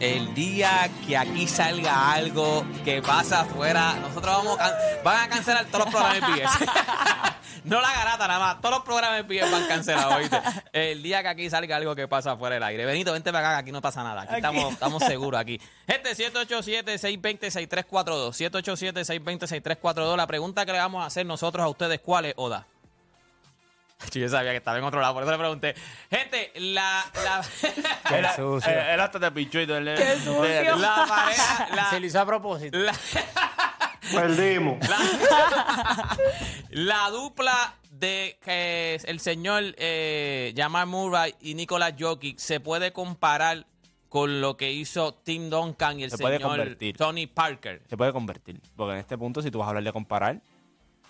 El día que aquí salga algo que pasa afuera, nosotros vamos a van a cancelar todos los programas de PBS. no la garata nada más, todos los programas de PBS van cancelados, ¿oíste? El día que aquí salga algo que pasa afuera del aire. Benito, vente para acá, que aquí no pasa nada. Aquí, Estamos, estamos seguros aquí. Gente, 787-620-6342. 787-620-6342. La pregunta que le vamos a hacer nosotros a ustedes, ¿cuál es, Oda? Yo sabía que estaba en otro lado, por eso le pregunté. Gente, la... la Él, sucio. él- él hasta te pichó y todo. él- Qué sucio. la pareja... La, Se lo hizo a propósito. la- Perdimos. La dupla de que el señor eh, Jamal Murray y Nicolas Jokic se puede comparar con lo que hizo Tim Duncan y el Se puede señor convertir. Tony Parker. Se puede convertir. Porque en este punto, si tú vas a hablar de comparar,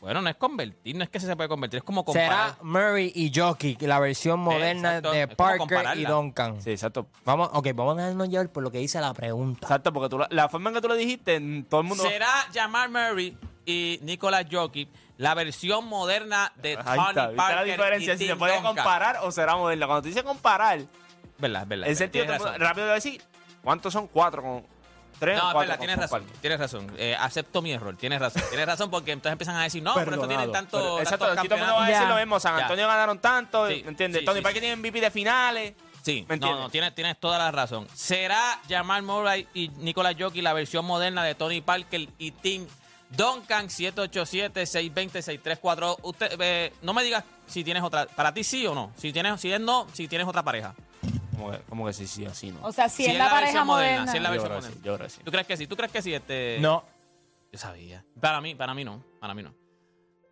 Bueno, no es convertir, no es que se puede convertir, es como Será comparar. Murray y Jokic, la versión moderna exacto. de Es como Parker y compararla. Duncan. sí, exacto. Vamos, ok, vamos a dejarnos llevar por lo que dice la pregunta. Exacto, porque tú, la, la forma en que tú lo dijiste, mm, todo el mundo. ¿Será Jamal Murray y Nicolas Jokic la versión moderna de Ahí Tony está, ¿viste Parker la diferencia? y Si Tim se puede Duncan? comparar o será moderna. Cuando tú dices comparar, Verdad, verdad. en sentido, tienes todo el mundo razón. rápido de decir, ¿cuántos son? Cuatro con. Tres o No, es cuatro con- tienes razón, tienes razón. Eh, acepto mi error, tienes razón. Tienes razón porque entonces empiezan a decir, no, por eso tienen tanto, Pero- Exacto, aquí todo el mundo va a decir lo mismo. San. Antonio ganaron tanto, Sí, ¿me entiendes? sí, Tony sí, Parker tiene MVP de finales. Sí, ¿Me no, no, tienes, tienes toda la razón. ¿Será Jamal Murray y Nicolas Jokic la versión moderna de Tony Parker y Tim Duncan 787-620-6342? Usted, eh, no me digas si tienes otra. ¿Para ti sí o no? Si tienes, si es no, si tienes otra pareja. Como que, como que sí, sí, así, ¿no? O sea, si, es la, pareja versión moderna. Si es la Yo versión creo que moderna. sí, yo creo que sí. ¿Tú crees que sí? ¿Tú crees que sí? Este... No. Yo sabía. Para mí, para mí no. Para mí no.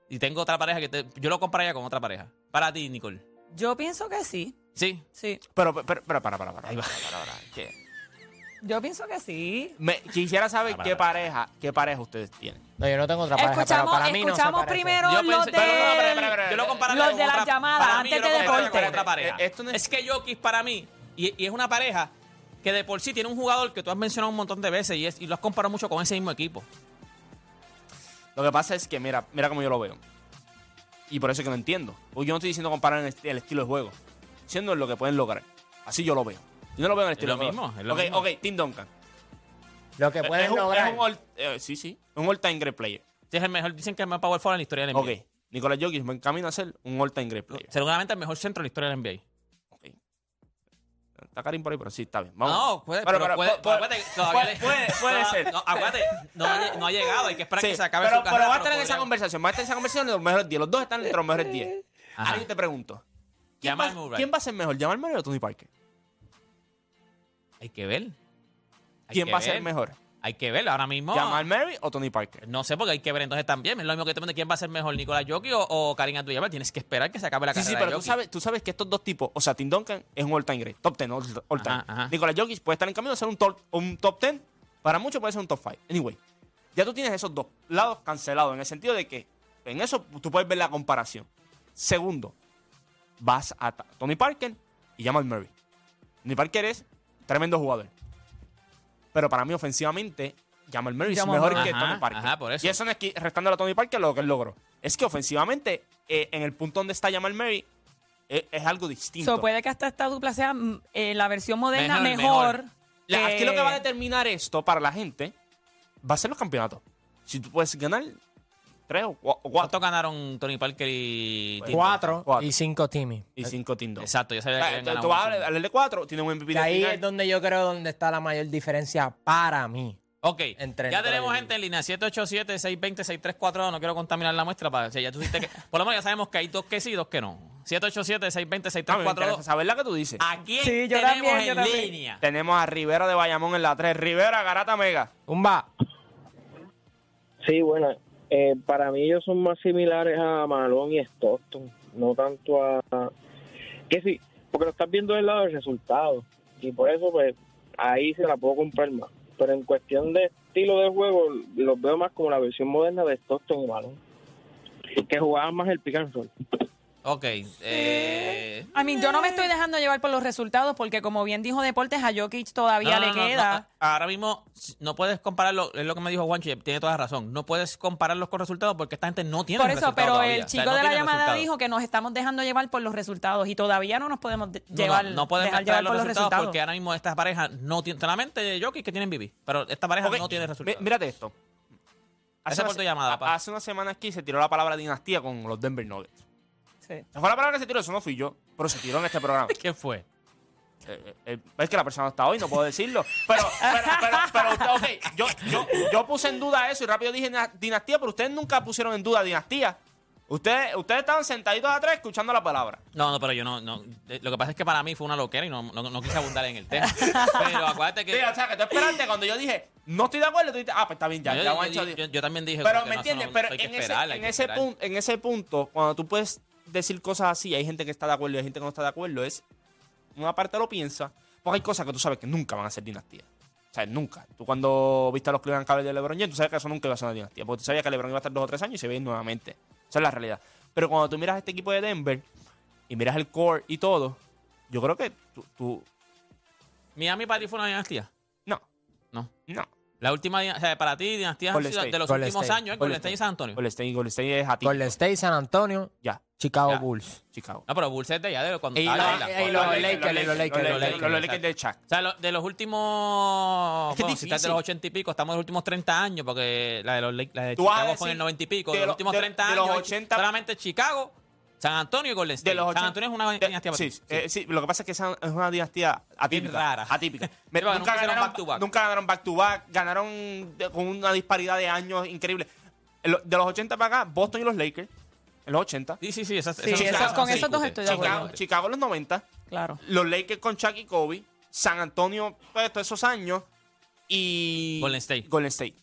Y tengo otra pareja que te- yo lo compararía con otra pareja. Para ti, Nicole. Yo pienso que sí. Sí. Sí. Pero, pero, pero, para, para, para. Ahí va. para, para, para, ¿qué? Yo pienso que sí. Me, quisiera saber Para, qué para. pareja, qué pareja ustedes tienen. No, yo no tengo otra pareja, pero Escuchamos, para mí no se escuchamos parece. primero Yo los pensé- de... pero, no, espera, espera, espera. Yo lo compararía Los con de las otra- llamadas, para mí, yo antes lo de compararía con deporte. otra pareja. Eh, esto no es- es... que Jokic para mí, y, y es una pareja que de por sí tiene un jugador que tú has mencionado un montón de veces y, es, y lo has comparado mucho con ese mismo equipo. Lo que pasa es que, mira, mira cómo yo lo veo. Y por eso es que no entiendo. Porque yo no estoy diciendo comparar el, el estilo de juego. Siendo lo que pueden lograr. Así yo lo veo. Yo no lo veo en el Es estilo lo de juego. mismo, es lo ok, mismo. ok, Tim Duncan. Lo que Es pueden un- lograr. es un all- eh, sí, sí. Un all-time great player. Es el mejor, dicen que es el más power forward en la historia del NBA. Ok. Nicolás Jokic va en camino a ser un all-time great player. Seguramente el mejor centro en la historia del NBA. Está Karim por ahí, pero sí, está bien. Vamos. No, puede, Pero- pero, pero puede, ser. No, acuérdate, no, ha- no ha llegado, hay que esperar Sí, que se acabe pero, su carrera. pero va a tener esa podría- conversación. Va a tener esa conversación de los mejores 10. Los dos están entre los mejores 10. Ajá. Ahora yo te pregunto. ¿Quién va, Jamal Murray. ¿Quién va a ser mejor? ¿Jamal Murray o Tony Parker? Hay que ver. Hay ¿Quién que va a ser mejor? Hay que ver, ahora mismo. ¿Jamal Murray o Tony Parker? No sé, porque hay que ver entonces también. Es lo mismo que te pregunto, quién va a ser mejor, Nicolás Jokic o, o Karim Abdul-Jabbar. Tienes que esperar que se acabe la Sí, carrera sí, de pero tú sabes, tú sabes que estos dos tipos, o sea, Tim Duncan es un all-time great, top 10, all- all-time. Nicolás Jokic puede estar en camino a ser un top, un top 10, para muchos puede ser un top 5. Anyway, ya tú tienes esos dos lados cancelados, en el sentido de que en eso tú puedes ver la comparación. Segundo, vas a Tony Parker y Jamal Murray. Tony Parker es tremendo jugador. Pero para mí, ofensivamente, Jamal Murray Jamal es mejor que Ajá, Tony Parker. ajá, por eso. Y eso no es que restándole a Tony Parker lo que él logró. Es que ofensivamente, eh, en el punto donde está Jamal Murray, eh, es algo distinto. So, puede que hasta esta dupla sea mm, eh, la versión moderna Mejor, mejor. mejor. La- aquí lo que va a determinar esto para la gente va a ser los campeonatos. Si tú puedes ganar tres o cua- o cuatro ¿Cuánto ganaron Tony Parker y Tim Cuatro, Cuatro. y cinco Timmy. y cinco Duncan? dos. Exacto, yo sabía que Ah, habían tú- ganado vas a darle cuatro, tiene un MVP Y de ahí final. es donde yo creo donde está la mayor diferencia para mí. Ok, Entre ya tenemos gente en línea, 787-620-6342, no quiero contaminar la muestra, para, o sea, ya tú dijiste que, por lo menos ya sabemos que hay dos que sí y dos que no. Ah, me interesa 787-620-6342. saber la que tú dices. ¿A quién Sí, yo tenemos también, en también. línea? Tenemos a Rivera de Bayamón en la 3. Rivera, Garata Mega. Umba. Sí, bueno, eh, para mí ellos son más similares a Malone y Stockton, no tanto a... Que sí, porque lo estás viendo del lado del resultado, y por eso pues ahí se la puedo comprar más. Pero en cuestión de estilo de juego, los veo más como la versión moderna de Stockton y Malone. que jugaban más el pick and roll. Ok. Eh, I mean, yo no me estoy dejando llevar por los resultados porque, como bien dijo Deportes, a Jokic todavía no, le no, queda. no. Ahora mismo no puedes compararlo, es lo que me dijo Juancho, y tiene toda la razón. No puedes compararlos con resultados porque esta gente no tiene Por eso, pero todavía. el O sea, chico no de la llamada resultados. dijo que nos estamos dejando llevar por los resultados y todavía no nos podemos de- No, llevar, no, no pueden dejar llevar los por los resultados, resultados. porque ahora mismo esta pareja no tiene, solamente Jokic que tienen BB, pero esta pareja no tiene resultados. Mírate esto. Esa una llamada. Hace una semana aquí se tiró la palabra dinastía con los Denver Nuggets. Sí. Fue la palabra que se tiró, eso no fui yo, pero se tiró en este programa. ¿Qué fue? Eh, eh, eh, es que la persona no está hoy, no puedo decirlo. Pero, pero, pero, pero, usted- ok, yo, yo, yo puse en duda eso y rápido dije na- dinastía, pero ustedes nunca pusieron en duda dinastía. Ustedes, ustedes estaban sentaditos atrás escuchando la palabra. No, no, pero yo no, no. eh, Lo que pasa es que para mí fue una loquera y no, no, no quise abundar en el tema. pero acuérdate que. Sí, o sea, que tú esperaste cuando yo dije, no estoy de acuerdo, tú dijiste, ah, pues está bien, ya, yo, ya, yo- yo- yo- yo también dije. Pero que me entiendes, pero esperar, ese punto, en ese punto, cuando tú puedes decir cosas así, hay gente que está de acuerdo y hay gente que no está de acuerdo, es una parte lo piensa, porque hay cosas que tú sabes que nunca van a ser dinastía. O sea, nunca. Tú cuando viste a los Cleveland Cavaliers de LeBron James, tú sabes que eso nunca iba a ser una dinastía, porque tú sabías que LeBron iba a estar dos o tres años y se ve nuevamente. Esa es la realidad. Pero cuando tú miras este equipo de Denver y miras el core y todo, yo creo que tú, tú- Miami para ti fue una dinastía. no, No. no. La última, o sea, para ti, dinastías State. de los Golden últimos State. años, ¿eh? Golden Golden State y San Antonio. Golden State, Golden State es a ti. Golden State, San Antonio, Ya, Chicago Ya. Bulls. Chicago. No, pero Bulls es de allá de cuando Y estaba los Lakers, y los Lakers, los los Lakers, Lakers, los Lakers de Shaq. O sea, lo- de los últimos. Es que es bueno, si estás de difícil. los 80 y pico, estamos en los últimos 30 años, porque la de los Lake- la de Tú vas a Chicago fue en decir el 90 y pico. de De los lo- últimos de- 30 de los años, 80 solamente Chicago, San Antonio y Golden State. De los San 80 Antonio es una de- dinastía para sí, ti. eh, sí, lo que pasa es que esa es una dinastía atípica. rara. Atípica. Sí, porque nunca nunca, hicieron ganaron, back to back. nunca ganaron back to back. Ganaron de- con una disparidad de años increíble. En lo- De los 80 para acá, Boston y los Lakers. En los 80. Sí, sí, sí. Esas, Sí, esas- eso- esas con esos dos estoy de acuerdo. Chicago, en los 90. Claro. Los Lakers con Chuck y Kobe. San Antonio, pues, todos esos años. Y. Golden State. Golden State.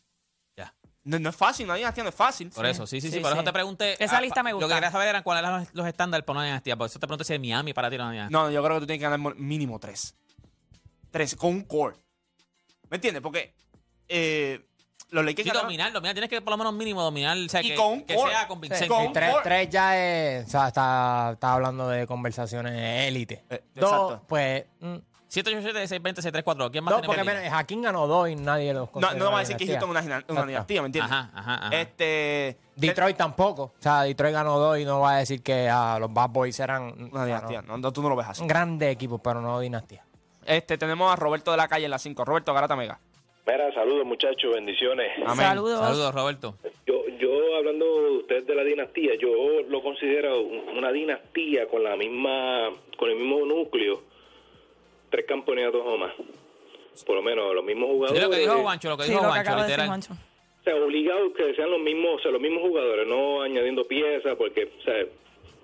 Ya. No, no es fácil, una dinastía no es fácil. Por eso, sí, sí, sí. Sí, por eso te pregunté. Esa ah, lista me Lo gusta. que quería saber eran cuáles eran los, los estándares para una dinastía. Por eso te pregunté si Miami para ti una dinastía. No, yo creo que tú tienes que ganar mo- mínimo tres. Tres, con un core. ¿Me entiendes? Porque eh, los Lakers Sí, dominar, dominar. Tienes que por lo menos mínimo dominar. O sea, Y que, con que sea convincente. Con Y un tres, tres ya es. O sea, está, está hablando de conversaciones élite. Eh, dos, exacto. pues. mm, 787 620 634 ¿Quién más dos, tenemos? porque mira, Jaquín ganó dos y nadie los No, no vamos a decir que. Houston es una, una dinastía, ¿me entiendes? Ajá, ajá, ajá. Este. Detroit tampoco. O sea, Detroit ganó dos y no va a decir que ah, los Bad Boys eran. Una dinastía. no. No, no, tú no lo ves así. Un grande equipo, pero no dinastía. Este, tenemos a Roberto de la calle en la 5. Roberto Garata Mega. Mira, saludos muchachos, bendiciones. Amén. Saludos. Saludos, Roberto. Yo, yo hablando de usted de la dinastía, yo lo considero un- una dinastía con la misma, con el mismo núcleo, tres campeonatos o más, por lo menos los mismos Sí, jugadores. lo que dijo Juancho, lo que Sí, dijo lo que Juancho, de decir literal. Juancho. O sea, obligados que sean los mismos, o sea, los mismos jugadores, no añadiendo piezas, porque, o sea,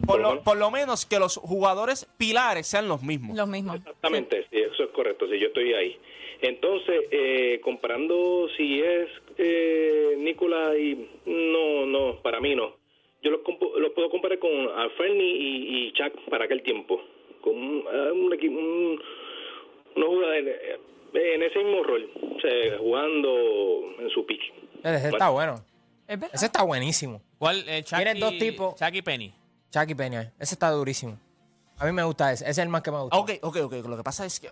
Por lo, menos- por lo menos que los jugadores pilares sean los mismos. Los mismos. Exactamente, sí, eso es correcto, sí, yo estoy ahí. Entonces, eh, comparando si es eh, Nicolás y... No, no, para mí no. Yo los, los puedo comparar con Alferni y, y Chuck para aquel tiempo. Con un, eh, un equipo... Un, unos jugadores eh, en ese mismo rol, o sea, jugando en su pitch. Ese está bueno. Es. Ese está buenísimo. ¿Cuál? Eh, Chucky, Tienen dos tipos. Chucky Penny. Chucky Peña. Ese está durísimo. A mí me gusta ese. Ese es el más que me gusta. Ok, ok, ok. Lo que pasa es que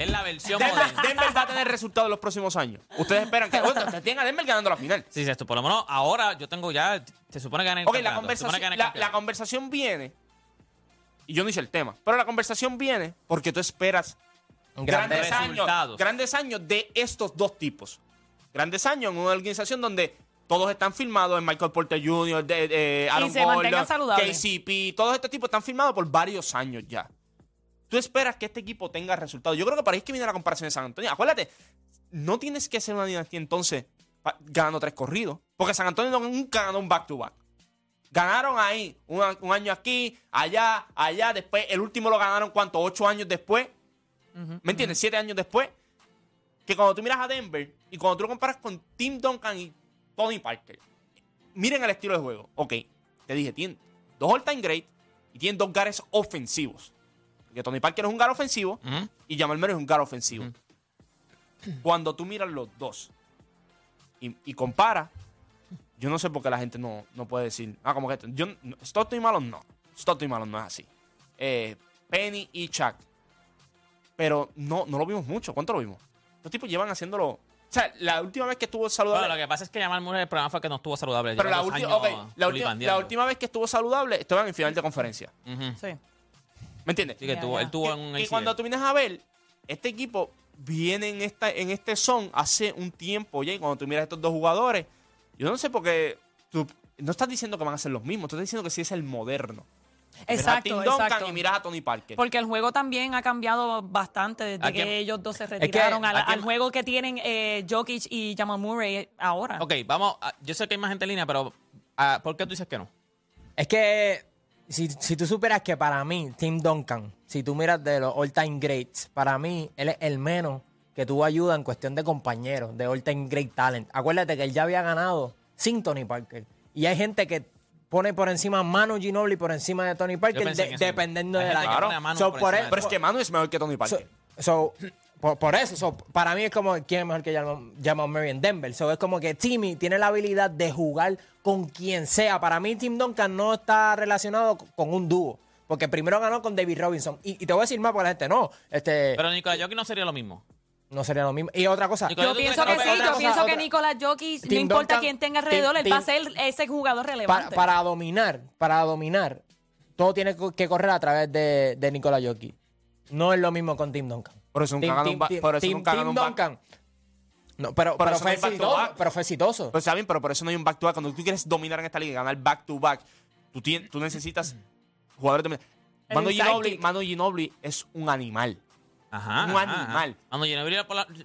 Es la versión Denver, moderna. Denver va a tener resultados en los próximos años. Ustedes esperan que. Bueno, ustedes tienen a Denver ganando la final. Sí, sí, esto, por lo menos ahora yo tengo ya. Se supone que ganan el Ok, la campeonato, se supone conversación, que ganan el la, campeonato. conversación viene. Y yo no hice el tema. Pero la conversación viene porque tú esperas Grande grandes años, resultados. grandes años de estos dos tipos. Grandes años en una organización donde todos están filmados en Michael Porter Jr., de, de Aaron se mantengan Gordon, saludables. KCP, todos estos tipos están filmados por varios años ya. Tú esperas que este equipo tenga resultados. Yo creo que para ahí es que viene la comparación de San Antonio. Acuérdate, no tienes que ser una dinastía entonces ganando tres corridos. Porque San Antonio nunca ganó un back-to-back. Ganaron ahí un, un año aquí, allá, allá. Después, el último lo ganaron, ¿cuánto? Ocho años después. ¿Me entiendes? Siete años después. Que cuando tú miras a Denver y cuando tú lo comparas con Tim Duncan y Tony Parker, miren el estilo de juego. Ok, te dije, tienen dos all-time great y tienen dos gares ofensivos. Porque Tony Parker es un gar ofensivo y Jamal Murray es un gar ofensivo. Cuando tú miras los dos y, y comparas, yo no sé por qué la gente no, no puede decir, ah, como que esto. Yo, no- Stockton y Malone no. Stockton y Malone no es así. Eh, Penny y Chuck. Pero no, no lo vimos mucho. ¿Cuánto lo vimos? Los tipos llevan haciéndolo. O sea, la última vez que estuvo saludable. Bueno, lo que pasa es que Jamal Murray el problema fue que no estuvo saludable. pero la, ulti- años ok, la, última, la filipandeando. última vez que estuvo saludable estaban en final de conferencia. Sí. ¿Me entiendes? Sí, que Ya, tuvo- ya. él tuvo un ACL. cuando tú vienes a ver, este equipo viene en esta en este son hace un tiempo ya. Y cuando tú miras a estos dos jugadores, yo no sé por qué tú no estás diciendo que van a ser los mismos, tú estás diciendo que sí es el moderno. Miras a Exacto, Tim Duncan exacto. y miras a Tony Parker. Porque el juego también ha cambiado bastante desde ¿A quién- que ellos dos se retiraron al, ¿a quién- al juego que tienen eh, Jokic y Jamal Murray ahora. Ok, vamos. a- yo sé que hay más gente en línea, pero ah, ¿por qué tú dices que no? Es que si, si tú superas que para mí, Tim Duncan, si tú miras de los all-time greats, para mí él es el menos que tuvo ayuda en cuestión de compañeros, de all-time great talent. Acuérdate que él ya había ganado sin Tony Parker. Y hay gente que pone por encima a Manu Ginobili por encima de Tony Parker, de- dependiendo de la Manu So, por Pero es que Manu es mejor que Tony So, Parker. so, por, por eso, so, para mí es como quién es mejor que Jamal Murray en Denver. So, es como que Timmy tiene la habilidad de jugar con quien sea. Para mí, Tim Duncan no está relacionado con un dúo. Porque primero ganó con David Robinson. Y, y te voy a decir más porque la gente no. Este, Pero Nicolás Jokic no sería lo mismo. no sería lo mismo. Y otra cosa. Nicolás, Yo ¿tú pienso que que sí, yo cosa, pienso que Nicolás Jokic, no Tim importa Duncan- quién tenga alrededor, Tim- él va a ser ese jugador relevante. para dominar, para dominar, todo tiene que correr a través de, de Nikola Jokic. No es lo mismo con Tim Duncan. Por eso nunca ganó un por eso Tim- nunca ganó Tim un back- Duncan. No, pero, Por pero, eso no fue exitoso, pero fue exitoso. Pues está bien, pero por eso no hay un back to back. Cuando tú quieres dominar en esta liga y ganar back to back, tú, tien- tú necesitas jugadores de. Manu Ginobili. Manu Ginobili es un animal. Ajá. Un ajá, animal. ajá. Cuando Ginobili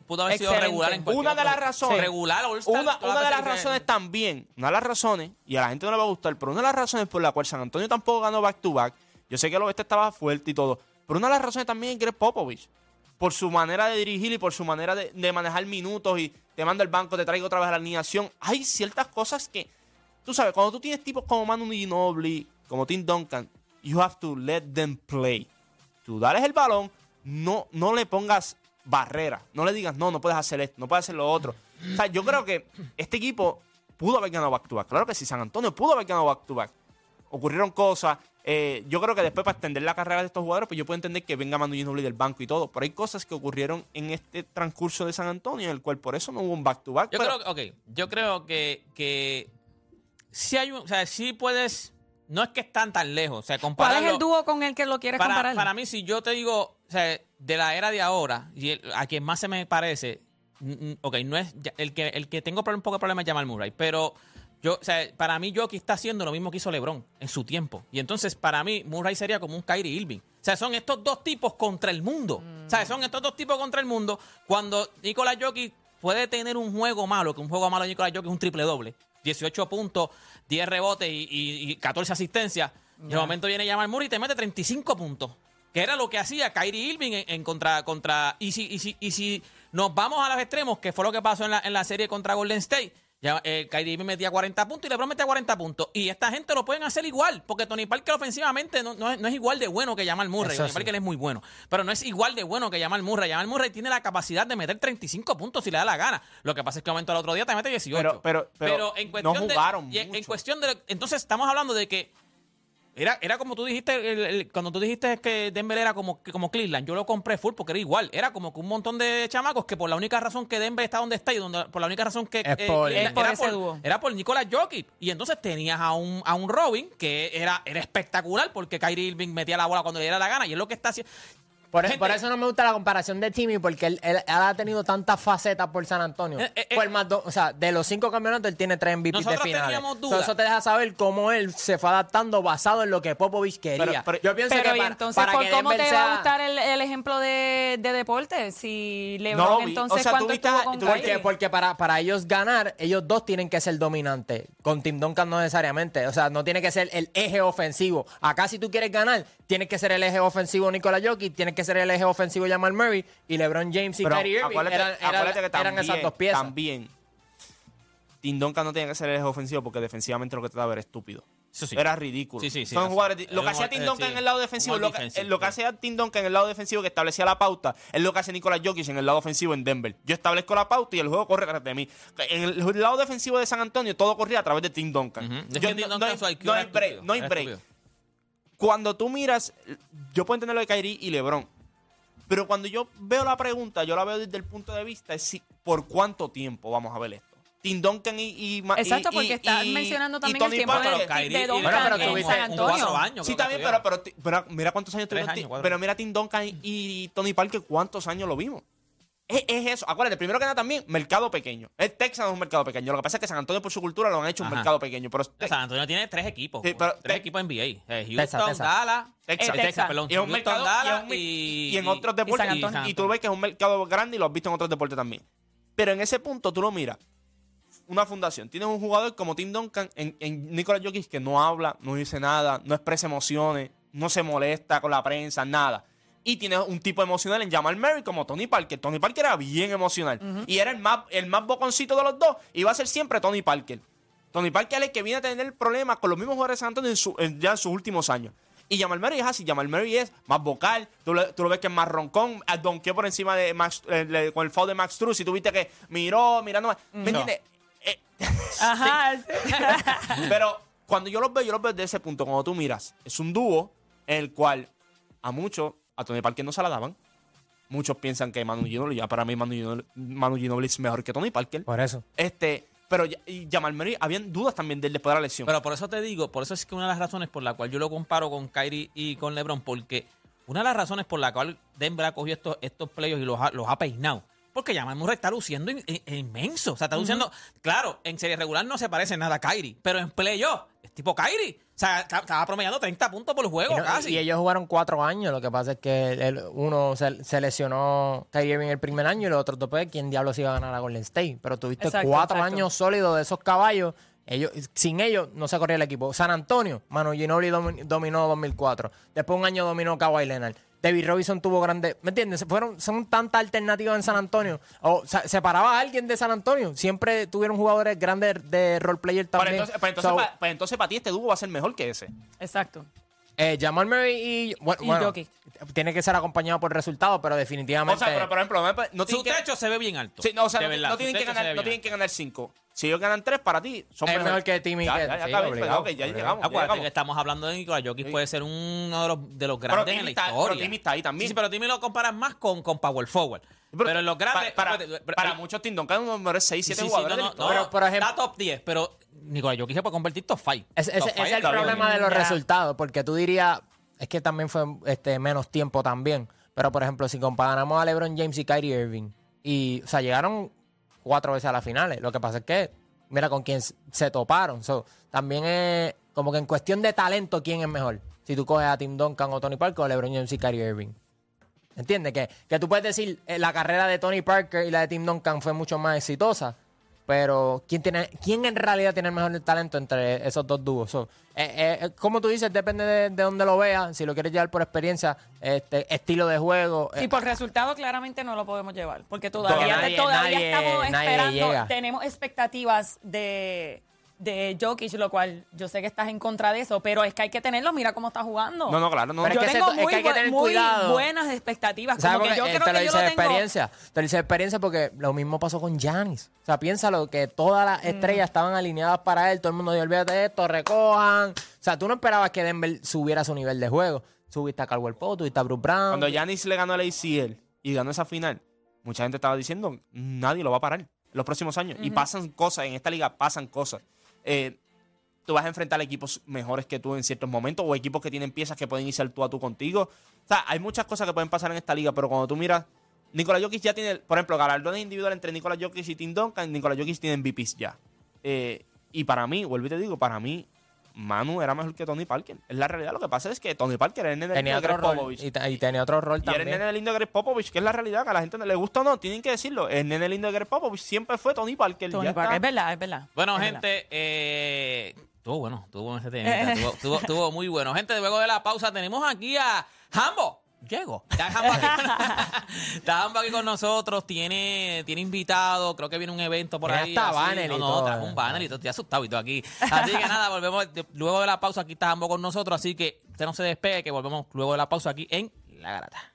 pudo haber sido regular en cualquier Una de las razones- Regular, Una, una de las que- razones también, una de las razones, y a la gente no le va a gustar, pero una de las razones por la cual San Antonio tampoco ganó back to back, yo sé que el oeste estaba fuerte y todo, pero una de las razones también es Greg Popovich, por su manera de dirigir y por su manera de, manejar minutos y te mando al banco, te traigo otra vez la alineación. Hay ciertas cosas que, tú sabes, cuando tú tienes tipos como Manu Ginobili, como Tim Duncan, you have to let them play. Tú dales el balón, no, no le pongas barrera, no le digas, no, no puedes hacer esto, no puedes hacer lo otro. O sea, yo creo que este equipo pudo haber ganado back to back. Claro que sí, San Antonio pudo haber ganado back to back. Ocurrieron cosas. eh, yo creo que después para extender la carrera de estos jugadores, pues yo puedo entender que venga Manu Ginobili del banco y todo. Pero hay cosas que ocurrieron en este transcurso de San Antonio, en el cual por eso no hubo un back to back. Yo pero- creo que, ok, yo creo que, que sí hay un, o sea, sí puedes, no es que están tan lejos, o sea, ¿Cuál es el dúo con el que lo quieres para, comparar? para mí, si yo te digo, o sea, de la era de ahora, y el- a quien más se me parece, ok, no es el que, el que tengo un poco de problema es Jamal Murray, pero yo, o sea, para mí Jokic está haciendo lo mismo que hizo LeBron en su tiempo. Y entonces, para mí, Murray sería como un Kyrie Irving. O sea, son estos dos tipos contra el mundo. O sea, son estos dos tipos contra el mundo. Cuando Nikola Jokic puede tener un juego malo, que un juego malo de Nikola Jokic es un triple doble. 18 puntos, 10 rebotes y, y- y 14 asistencias. Y de momento viene Jamal Murray y te mete 35 puntos. Que era lo que hacía Kyrie Irving en, en contra, contra. Y si, y, si, y si nos vamos a los extremos, que fue lo que pasó en la, en la serie contra Golden State, ya, eh, Kyrie metía 40 puntos y LeBron metía 40 puntos. Y esta gente lo pueden hacer igual, porque Tony Parker ofensivamente no, no es, no es igual de bueno que Jamal Murray. Eso Tony sí. Parker es muy bueno, pero no es igual de bueno que Jamal Murray. Jamal Murray tiene la capacidad de meter 35 puntos si le da la gana. Lo que pasa es que momento al otro día te mete 18. Pero- pero- pero en no cuestión de- jugaron y en- en mucho. cuestión de. Entonces estamos hablando de que era, era como tú dijiste, el- el- cuando tú dijiste que Denver era como, como Cleveland, yo lo compré full porque era igual. Era como que un montón de chamacos que por la única razón que Denver está donde está y donde, por la única razón que Es eh, por- era, por, era por Nicolas Jokic. Y entonces tenías a un, a un Robin que era, era espectacular porque Kyrie Irving metía la bola cuando le diera la gana y es lo que está haciendo. Por, Gente- por eso no me gusta la comparación de Timmy, porque él, él- él ha tenido tantas facetas por San Antonio. Eh, eh, eh. el más do- o sea, de los cinco campeonatos, él tiene tres MVPs de Nosotros finales. dudas. eso te deja saber cómo él se fue adaptando basado en lo que Popovich quería. Pero- pero- Yo pienso Pero que y para, entonces, para ¿por que cómo te va a gustar el, el ejemplo de, de deporte? Si No LeBron vi. entonces, O sea, ¿cuánto estuvo con tú- Porque, para, para ellos ganar, ellos dos tienen que ser dominantes. Con Tim Duncan no necesariamente. O sea, no tiene que ser el eje ofensivo. Acá si tú quieres ganar, tienes que ser el eje ofensivo Nikola Jokic, tienes que ser el eje ofensivo Jamal Murray y LeBron James y Pero Kyrie Irving acuérdate, eran, eran- acuérdate que eran también, esas dos piezas. también Tim Duncan no tiene que ser el eje ofensivo porque defensivamente lo que te da a ver es estúpido. Eso sí. era ridículo. Sí, sí, sí, Son jugadores lo que hacía Tim eh, Duncan sí, en el lado defensivo, lo que, defensive, lo que sí. hacía Tim Duncan en el lado defensivo que establecía la pauta, es lo que hace Nicolás Jokic en el lado ofensivo en Denver. Yo establezco la pauta y el juego corre tras de mí. En el lado defensivo de San Antonio todo corría a través de Tim Duncan. Ujú. Es Yo- que Tim no, Duncan, no hay, su IQ no era hay break, estúpido, no hay era break. estúpido. Cuando tú miras, yo puedo entender lo de Kyrie y LeBron, pero cuando yo veo la pregunta, yo la veo desde el punto de vista de si, por cuánto tiempo vamos a ver esto. Tim Duncan y, y Exacto, y- porque estás mencionando y también Tony el tiempo Parker. de, Pero Kyrie de Duncan Bueno, pero en San Antonio. años. Sí, bien, pero, pero, mira cuántos años tuvieron Pero mira Tim Duncan y, y Tony Parker, ¿cuántos años lo vimos? Es, es eso. Acuérdate, primero que nada también, mercado pequeño. El Texas es un mercado pequeño. Lo que pasa es que San Antonio, por su cultura, lo han hecho un mercado pequeño. Pero San Antonio tiene tres equipos. Sí, pero- tres te- equipos NBA. Eh, Houston, Texas, Texas. Dallas. Texas. eh, Texas. Texas, perdón. y es un Houston, mercado, Dallas y, y en otros deportes. Y tú ves que es un mercado grande y lo has visto en otros deportes también. Pero en ese punto tú lo miras. Una fundación. Tienes un jugador como Tim Duncan en, en Nicolas Jokic que no habla, no dice nada, no expresa emociones, no se molesta con la prensa, nada. Y tienes un tipo emocional en Jamal Murray como Tony Parker. Tony Parker era bien emocional. Y era el más, el más boconcito de los dos. Y va a ser siempre Tony Parker. Tony Parker es el que viene a tener problemas con los mismos jugadores de Antonio en su- en- ya en sus últimos años. Y Jamal Murray es así. Jamal Murray es más vocal. Tú lo, tú lo ves que es más roncón. ah, Donkeó por encima de Max, eh, le- con el foul de Max Truss. Y tú viste que miró, mirando más. ¿Me entiendes? Eh, Ajá. pero cuando yo los veo, yo los veo desde ese punto. Cuando tú miras, es un dúo en el cual a muchos, a Tony Parker no se la daban. Muchos piensan que Manu Ginobili, ya para mí Manu Ginobili, Manu Ginobili es mejor que Tony Parker. Por eso. Este, pero Jamal Murray, habían dudas también de él después de la lesión. Pero por eso te digo, por eso es que una de las razones por la cual yo lo comparo con Kyrie y con LeBron, porque una de las razones por la cual Denver ha cogido estos, estos playoffs y los ha, los ha peinado, porque Jamal Murray está luciendo in- in- inmenso. O sea, está luciendo. Claro, en serie regular no se parece nada a Kyrie, pero en playoff es tipo Kyrie. O sea, estaba promediando 30 puntos por juego Y, no- casi. y ellos jugaron cuatro años. Lo que pasa es que el- uno se, se lesionó Kyrie Irving el primer año y los otros dos, pues, ¿quién diablos iba a ganar a Golden State? Pero tuviste Exacto, cuatro exacto. años sólidos de esos caballos. Ellos, sin ellos no se corría el equipo. San Antonio, Manu Ginobili domi- dominó 2004. Después un año dominó Kawhi Leonard. David Robinson tuvo grandes... ¿Me entiendes? Se Fueron, son tantas alternativas en San Antonio. O se separaba a alguien de San Antonio. Siempre tuvieron jugadores grandes de role player Pero también. entonces, pero entonces, So, pero entonces para ti este dúo va a ser mejor que ese. Exacto. Eh, Jamal Murray y, bueno, Y bueno, Jokic. tiene que ser acompañado por resultados, pero O definitivamente. sea, pero por ejemplo, no, Su que, techo se ve bien alto. sí, no, o sea, de no, verdad, no su tienen que techo se ganar, ve no bien tienen que ganar cinco. Si ellos ganan tres para ti, son Es mejor que Tim y ya, Ted, ya, ya, sí, está bien, obligado, ok, ya obligado. llegamos. ya Acuérdate llegamos. que estamos hablando de Nikola Jokic, Sí. puede ser uno de los, de los Pero grandes en Timmy la está- historia. pero Timmy está ahí también. Sí, sí, pero Timmy lo comparas más con, con Power Forward. Pero, en los grandes... Para, para, para muchos Tim Duncan, uno de 6, sí, 7 sí, sí, jugadores. no, de no, la no, historia. Pero, por ejemplo- está top 10, pero Nikola Jokic se puede convertir top 5. Ese, ese- Top ese five, es el problema de los Ya. resultados, porque tú dirías, es que también fue este, menos tiempo también. Pero, por ejemplo, si comparamos a LeBron James y Kyrie Irving, y, o sea, llegaron cuatro veces a las finales. Lo que pasa es que, mira con quién se toparon. So, también es como que en cuestión de talento, ¿quién es mejor? Si tú coges a Tim Duncan o Tony Parker o LeBron James y Kyrie Irving. ¿Entiendes? Que, que tú puedes decir, eh, la carrera de Tony Parker y la de Tim Duncan fue mucho más exitosa. Pero, ¿quién, tiene, ¿quién en realidad tiene el mejor talento entre esos dos dúos? So, eh, eh, como tú dices, depende de, de dónde lo veas. Si lo quieres llevar por experiencia, este estilo de juego. Sí, por resultado claramente no lo podemos llevar, porque todavía, nadie- todavía nadie- estamos nadie esperando, llega. tenemos expectativas de, de Jokic, lo cual yo sé que estás en contra de eso, pero es que hay que tenerlo, mira cómo está jugando. No, no, claro, no. Pero yo es que tengo se- es muy, que hay que tener muy cuidado. buenas expectativas, ¿Sabes como que qué? yo Eh, creo te lo que yo dice lo de tengo... experiencia. Te lo dice de experiencia porque lo mismo pasó con Giannis. O sea, piénsalo, que todas las estrellas estaban alineadas para él. Todo el mundo dijo, olvídate de esto, recojan. O sea, tú no esperabas que Denver subiera su nivel de juego. Subiste a Caldwell Pope, tuviste a Bruce Brown. Cuando Giannis le ganó al ACL y ganó esa final, mucha gente estaba diciendo, nadie lo va a parar los próximos años. Y pasan cosas, en esta liga pasan cosas. Eh, tú vas a enfrentar equipos mejores que tú en ciertos momentos o equipos que tienen piezas que pueden irse tú a tú contigo. O sea, hay muchas cosas que pueden pasar en esta liga, pero cuando tú miras, Nikola Jokic ya tiene, por ejemplo, galardones individuales entre Nikola Jokic y Tim Duncan, Nikola Jokic tiene MVPs ya. Eh, y para mí, vuelvo y te digo, para mí, Manu era mejor que Tony Parker. Es la realidad. Lo que pasa es que Tony Parker era el nene tenía lindo de otro Greg rol. Popovich. Y, y tenía otro rol Y era el también. nene lindo de Greg Popovich, que es la realidad, que a la gente no le gusta o no, tienen que decirlo. El nene lindo de Greg Popovich siempre fue Tony Parker. Tony ya Parker, es verdad, es verdad. Bueno, es gente, eh, estuvo bueno, estuvo bueno ese tema. Estuvo, estuvo- estuvo muy bueno. Gente, luego de la pausa tenemos aquí a Hambo llego. Está Jambo aquí, está Jambo aquí con nosotros, tiene, tiene invitado, creo que viene un evento por ahí. así. banner no, y no, todo. trajo un banner y todo, estoy asustado y todo aquí. Así que nada, volvemos, de- luego de la pausa aquí está Jambo con nosotros, así que usted no se despegue, que volvemos luego de la pausa aquí en La Garata.